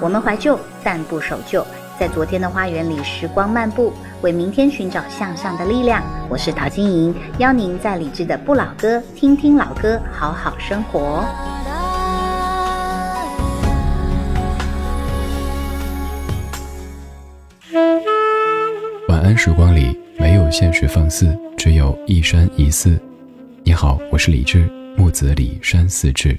我们怀旧，但不守旧，在昨天的花园里时光漫步，为明天寻找向上的力量。我是陶晶莹，邀您在理智的不老歌听听老歌，好好生活。晚安时光里没有现实放肆，只有一山一寺。你好，我是李志，木子李山寺志。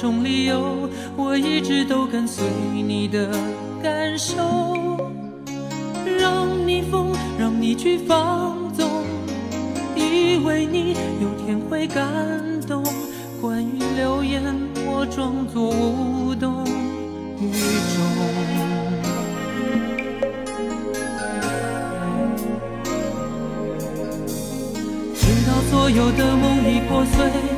种理由，我一直都跟随你的感受，让你疯，让你去放纵，以为你有天会感动。关于流言，我装作无动于衷，直到所有的梦已破碎。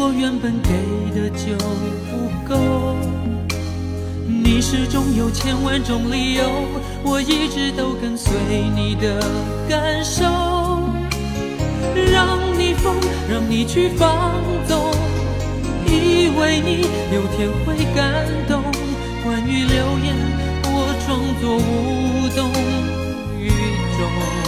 我原本给的就不够，你始终有千万种理由，我一直都跟随你的感受，让你疯，让你去放纵，以为你有天会感动。关于流言，我装作无动于衷。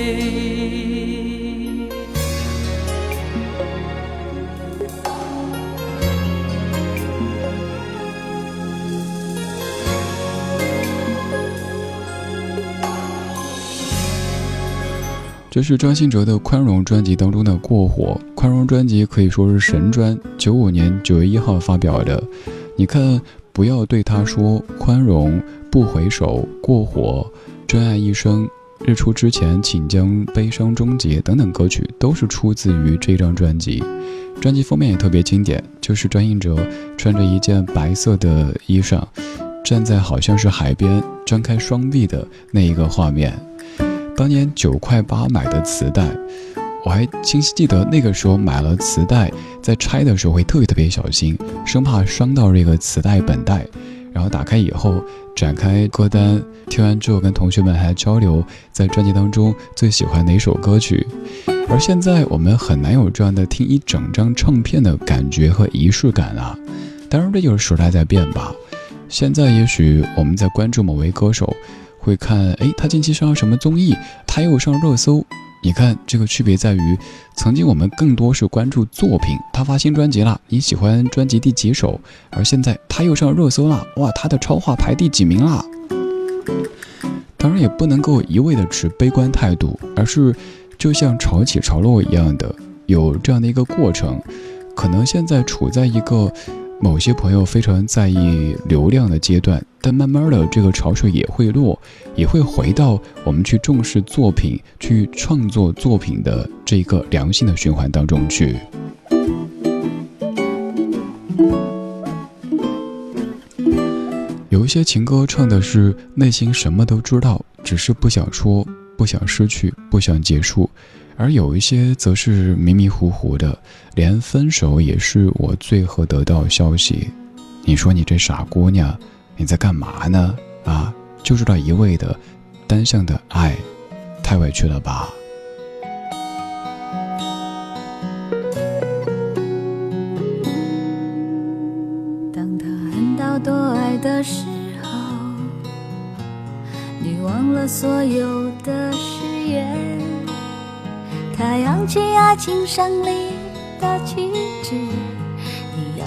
这是张信哲的《宽容》专辑当中的《过火》。《宽容》专辑可以说是神专，九五年九月一号发表的。你看，不要对他说宽容，不回首，过火，真爱一生，日出之前，请将悲伤终结等等歌曲，都是出自于这张专辑。专辑封面也特别经典，就是张信哲穿着一件白色的衣裳，站在好像是海边，张开双臂的那一个画面。当年九块八买的磁带，我还清晰记得那个时候买了磁带，在拆的时候会特别特别小心，生怕伤到这个磁带本带。然后打开以后，展开歌单，听完之后跟同学们还交流，在专辑当中最喜欢哪首歌曲。而现在我们很难有这样的听一整张唱片的感觉和仪式感啊。当然这就是时代在变吧。现在也许我们在关注某位歌手。会看，哎，他近期上了什么综艺？他又上热搜。你看，这个区别在于，曾经我们更多是关注作品，他发新专辑了，你喜欢专辑第几首？而现在他又上热搜了，哇，他的超话排第几名啦？当然也不能够一味的持悲观态度，而是就像潮起潮落一样的，有这样的一个过程。可能现在处在一个。某些朋友非常在意流量的阶段，但慢慢的，这个潮水也会落，也会回到我们去重视作品、去创作作品的这个良性的循环当中去。有一些情歌唱的是内心什么都知道，只是不想说，不想失去，不想结束。而有一些则是迷迷糊糊的，连分手也是我最后得到消息。你说你这傻姑娘，你在干嘛呢？啊，就知道一味的单向的爱，太委屈了吧？当他恨到多爱的时候，你忘了所有的誓言。他扬起爱情胜利的旗帜，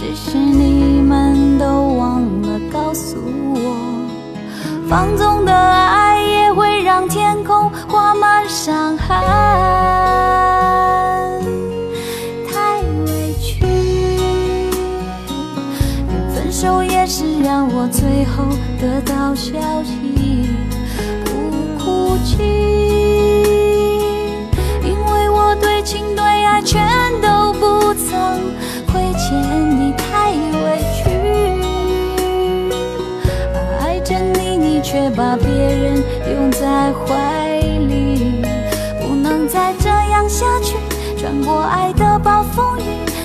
只是你们都忘了告诉我，放纵的爱也会让天空画满伤痕。太委屈，分手也是让我最后得到消息，不哭泣。在怀里，不能再这样下去。穿过爱的暴风雨，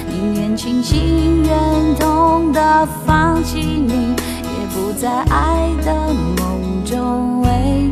宁愿清醒忍痛的放弃你，也不在爱的梦中委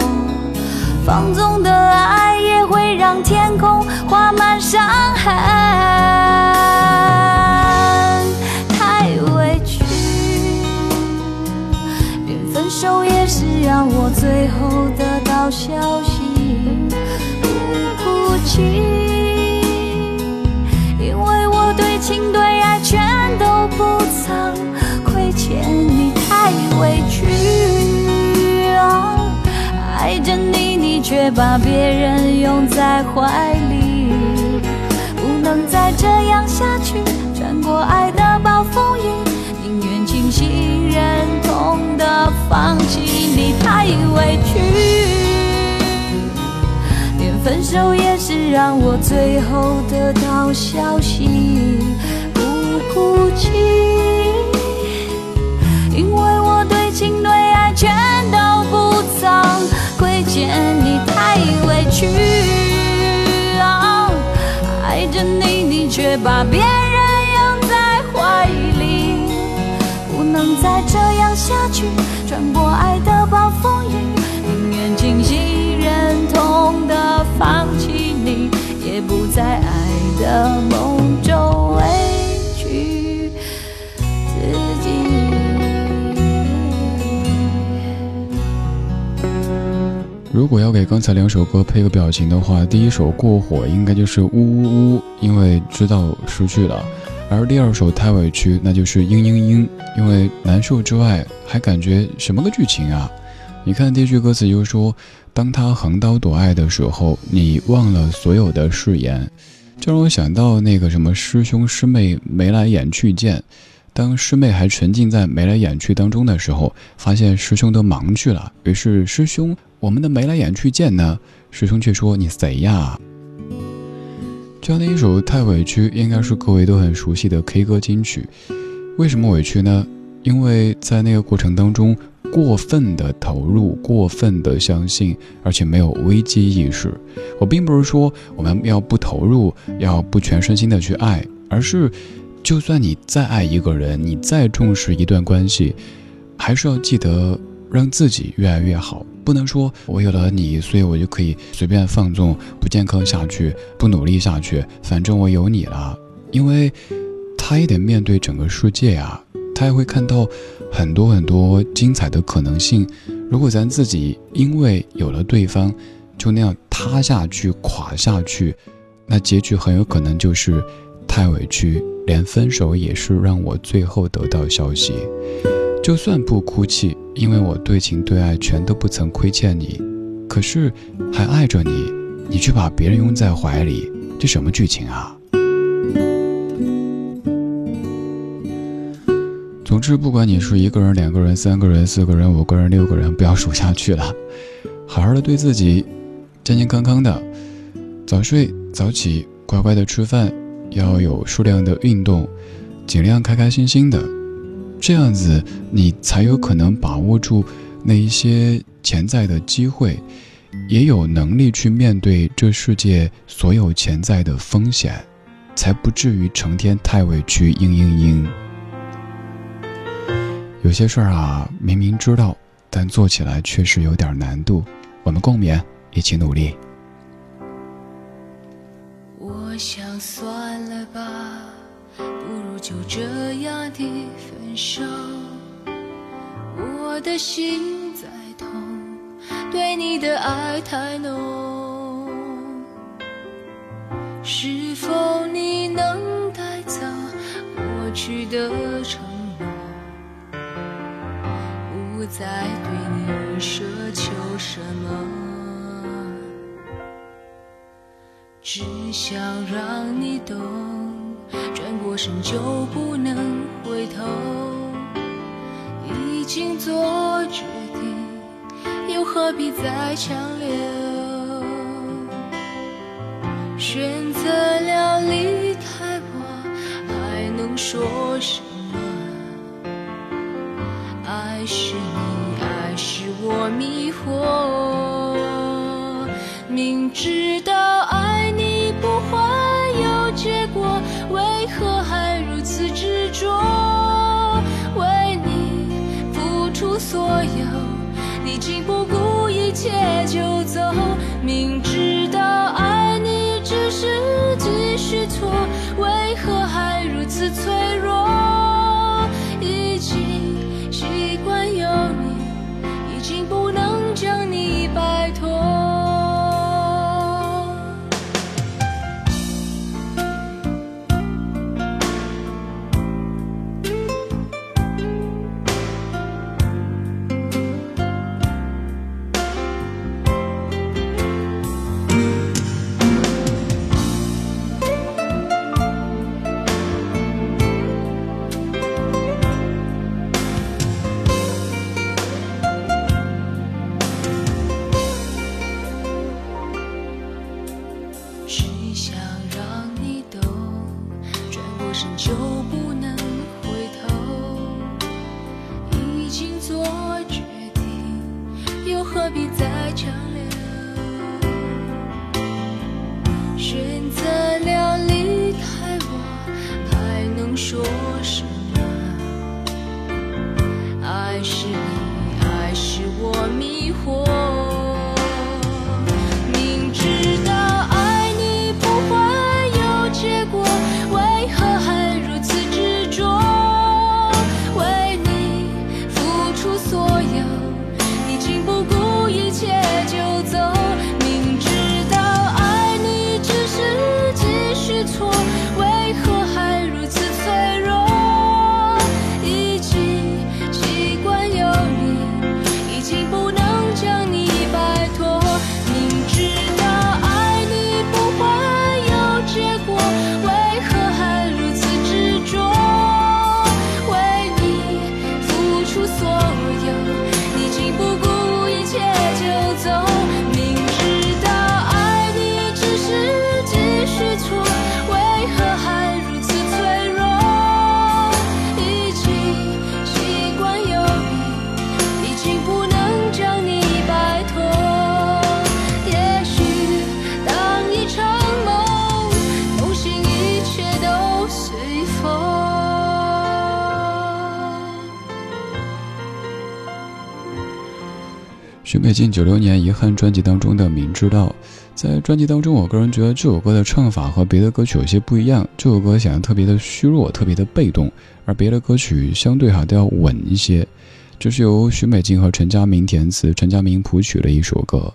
放纵的爱也会让天空画满伤痕。太委屈，连分手也是让我最后得到消息，不哭泣却把别人拥在怀里，不能再这样下去。穿过爱的暴风雨，宁愿清醒忍痛的放弃你，太委屈。连分手也是让我最后得到消息。不哭泣，因为我对情对爱全都不曾亏欠，太委屈。爱着你，你却把别人拥在怀里，不能再这样下去。穿过爱的暴如果要给刚才两首歌配个表情的话，第一首过火应该就是呜呜呜，因为知道失去了；而第二首太委屈，那就是嘤嘤嘤，因为难受之外还感觉什么个剧情啊？你看第一句歌词就是说：“当他横刀夺爱的时候，你忘了所有的誓言。”就让我想到那个什么师兄师妹眉来眼去见。当师妹还沉浸在眉来眼去当中的时候，发现师兄都忙去了，于是师兄。我们的眉来眼去见呢，师兄却说你谁呀？这样的一首太委屈，应该是各位都很熟悉的 K 歌金曲。为什么委屈呢？因为在那个过程当中，过分的投入，过分的相信，而且没有危机意识。我并不是说我们要不投入，要不全身心的去爱，而是，就算你再爱一个人，你再重视一段关系，还是要记得让自己越来越好。不能说我有了你，所以我就可以随便放纵、不健康下去、不努力下去。反正我有你了，因为他也得面对整个世界啊，他也会看到很多很多精彩的可能性。如果咱自己因为有了对方，就那样塌下去、垮下去，那结局很有可能就是太委屈，连分手也是让我最后得到消息。就算不哭泣，因为我对情对爱全都不曾亏欠你，可是还爱着你，你却把别人拥在怀里，这什么剧情啊？总之，不管你是一个人、两个人、三个人、四个人、五个人、六个人，不要数下去了，好好的对自己，健健康康的，早睡早起，乖乖的吃饭，要有数量的运动，尽量开开心心的。这样子，你才有可能把握住那一些潜在的机会，也有能力去面对这世界所有潜在的风险，才不至于成天太委屈。嘤嘤嘤。有些事儿啊，明明知道，但做起来确实有点难度。我们共勉，一起努力。分手，我的心在痛，对你的爱太浓。是否你能带走过去的承诺，不再对你奢求什么，只想让你懂。转过身就不能回头，已经做决定，又何必再强留？选择了离开我，还能说什么？爱是你，爱是我迷惑，明知且就走，明知道爱你只是继续错，为何还如此脆弱？经做决定，又何必再强留？选择了离开我，还能说什么？美静九六年遗憾专辑当中的《明知道》，在专辑当中，我个人觉得这首歌的唱法和别的歌曲有些不一样。这首歌显得特别的虚弱，特别的被动，而别的歌曲相对哈都要稳一些。这是由许美静和陈佳明填词，陈佳明谱曲的一首歌。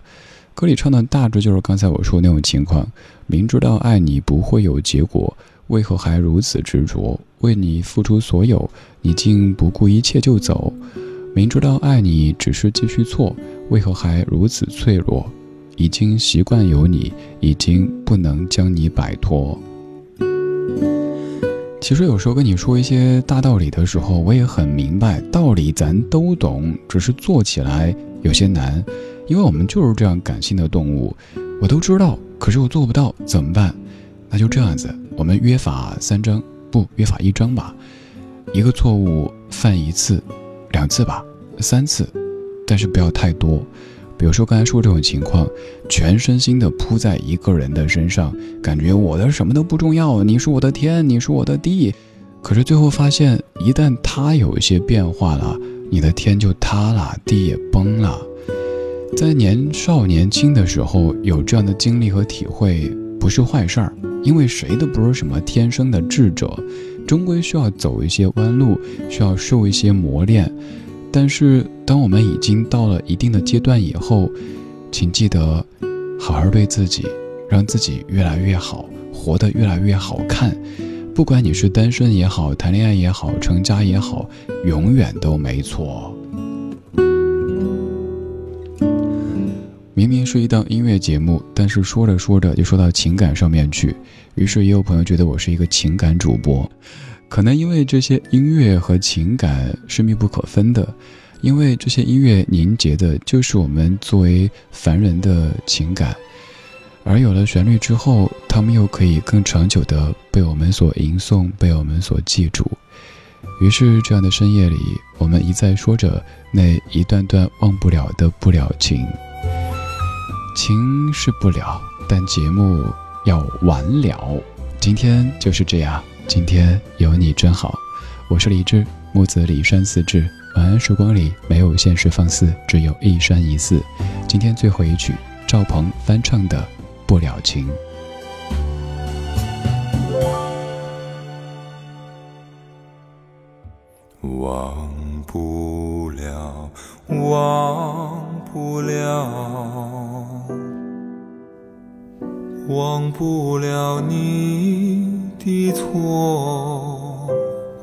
歌里唱的大致就是刚才我说那种情况：明知道爱你不会有结果，为何还如此执着？为你付出所有，你竟不顾一切就走。明知道爱你只是继续错，为何还如此脆弱？已经习惯有你，已经不能将你摆脱。其实有时候跟你说一些大道理的时候，我也很明白，道理咱都懂，只是做起来有些难，因为我们就是这样感性的动物。我都知道，可是我做不到，怎么办？那就这样子，我们约法三章，不，约法一章吧。一个错误犯一次。两次吧，三次，但是不要太多。比如说刚才说这种情况，全身心的扑在一个人的身上，感觉我的什么都不重要，你是我的天，你是我的地。可是最后发现，一旦他有一些变化了，你的天就塌了，地也崩了。在年少年轻的时候有这样的经历和体会，不是坏事儿，因为谁都不是什么天生的智者。终归需要走一些弯路，需要受一些磨练。但是，当我们已经到了一定的阶段以后，请记得好好对自己，让自己越来越好，活得越来越好看。不管你是单身也好，谈恋爱也好，成家也好，永远都没错。明明是一档音乐节目，但是说着说着就说到情感上面去，于是也有朋友觉得我是一个情感主播，可能因为这些音乐和情感是密不可分的，因为这些音乐凝结的就是我们作为凡人的情感，而有了旋律之后，他们又可以更长久的被我们所吟诵，被我们所记住。于是这样的深夜里，我们一再说着那一段段忘不了的不了情。情是不了，但节目要完了。今天就是这样，今天有你真好。我是李志，木子李山四志。晚安时光里没有现实放肆，只有一山一寺。今天最后一曲，赵鹏翻唱的《不了情》。忘不了，忘不了，忘不了你的错，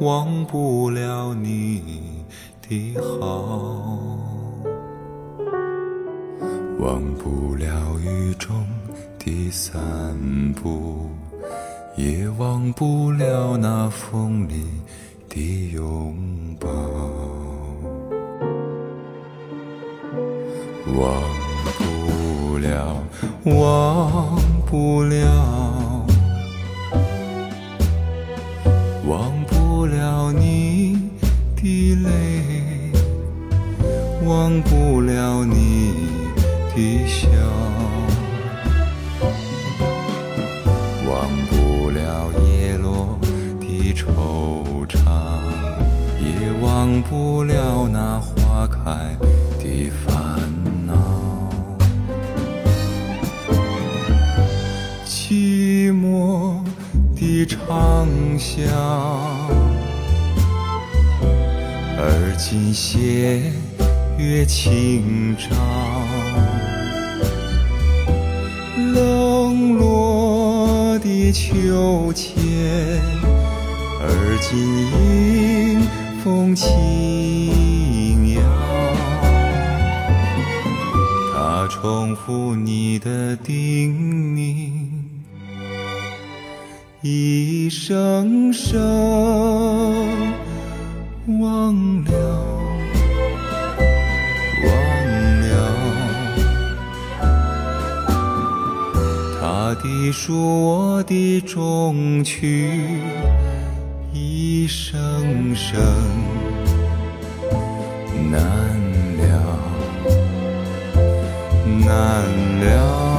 忘不了你的好，忘不了雨中的散步，也忘不了那风里。的拥抱，忘不了，忘不了，忘不了你的笑。忘不了叶落的惆怅，也忘不了那花开的烦恼，寂寞的长巷，而今斜月清照，冷落的秋千，而今迎。风轻摇，它重复你的叮咛，一声声忘了，细数，我的衷曲。一声声难了，难了。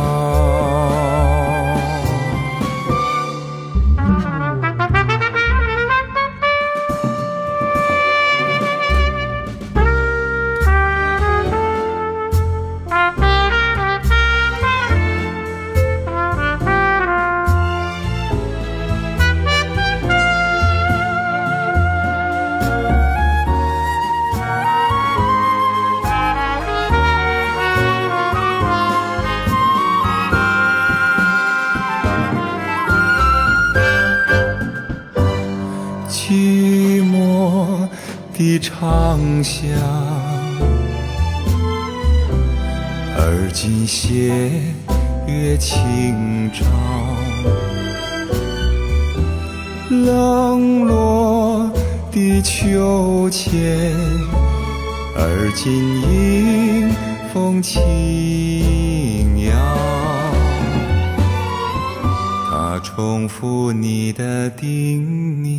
秋千，而今迎风轻摇。它重复你的叮咛。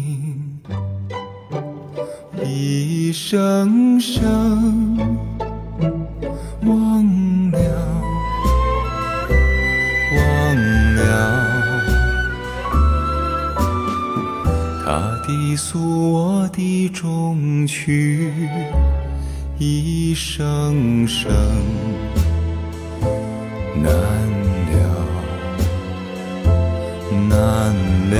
一声声诉我的衷曲，一声声难了，难了。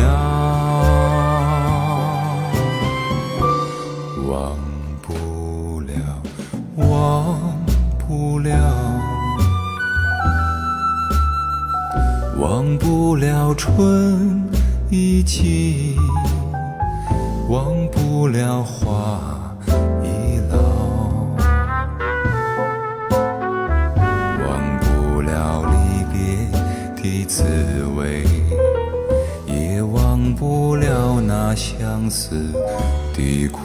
忘不了春已尽，忘不了花已老，忘不了离别的滋味，也忘不了那相思的苦。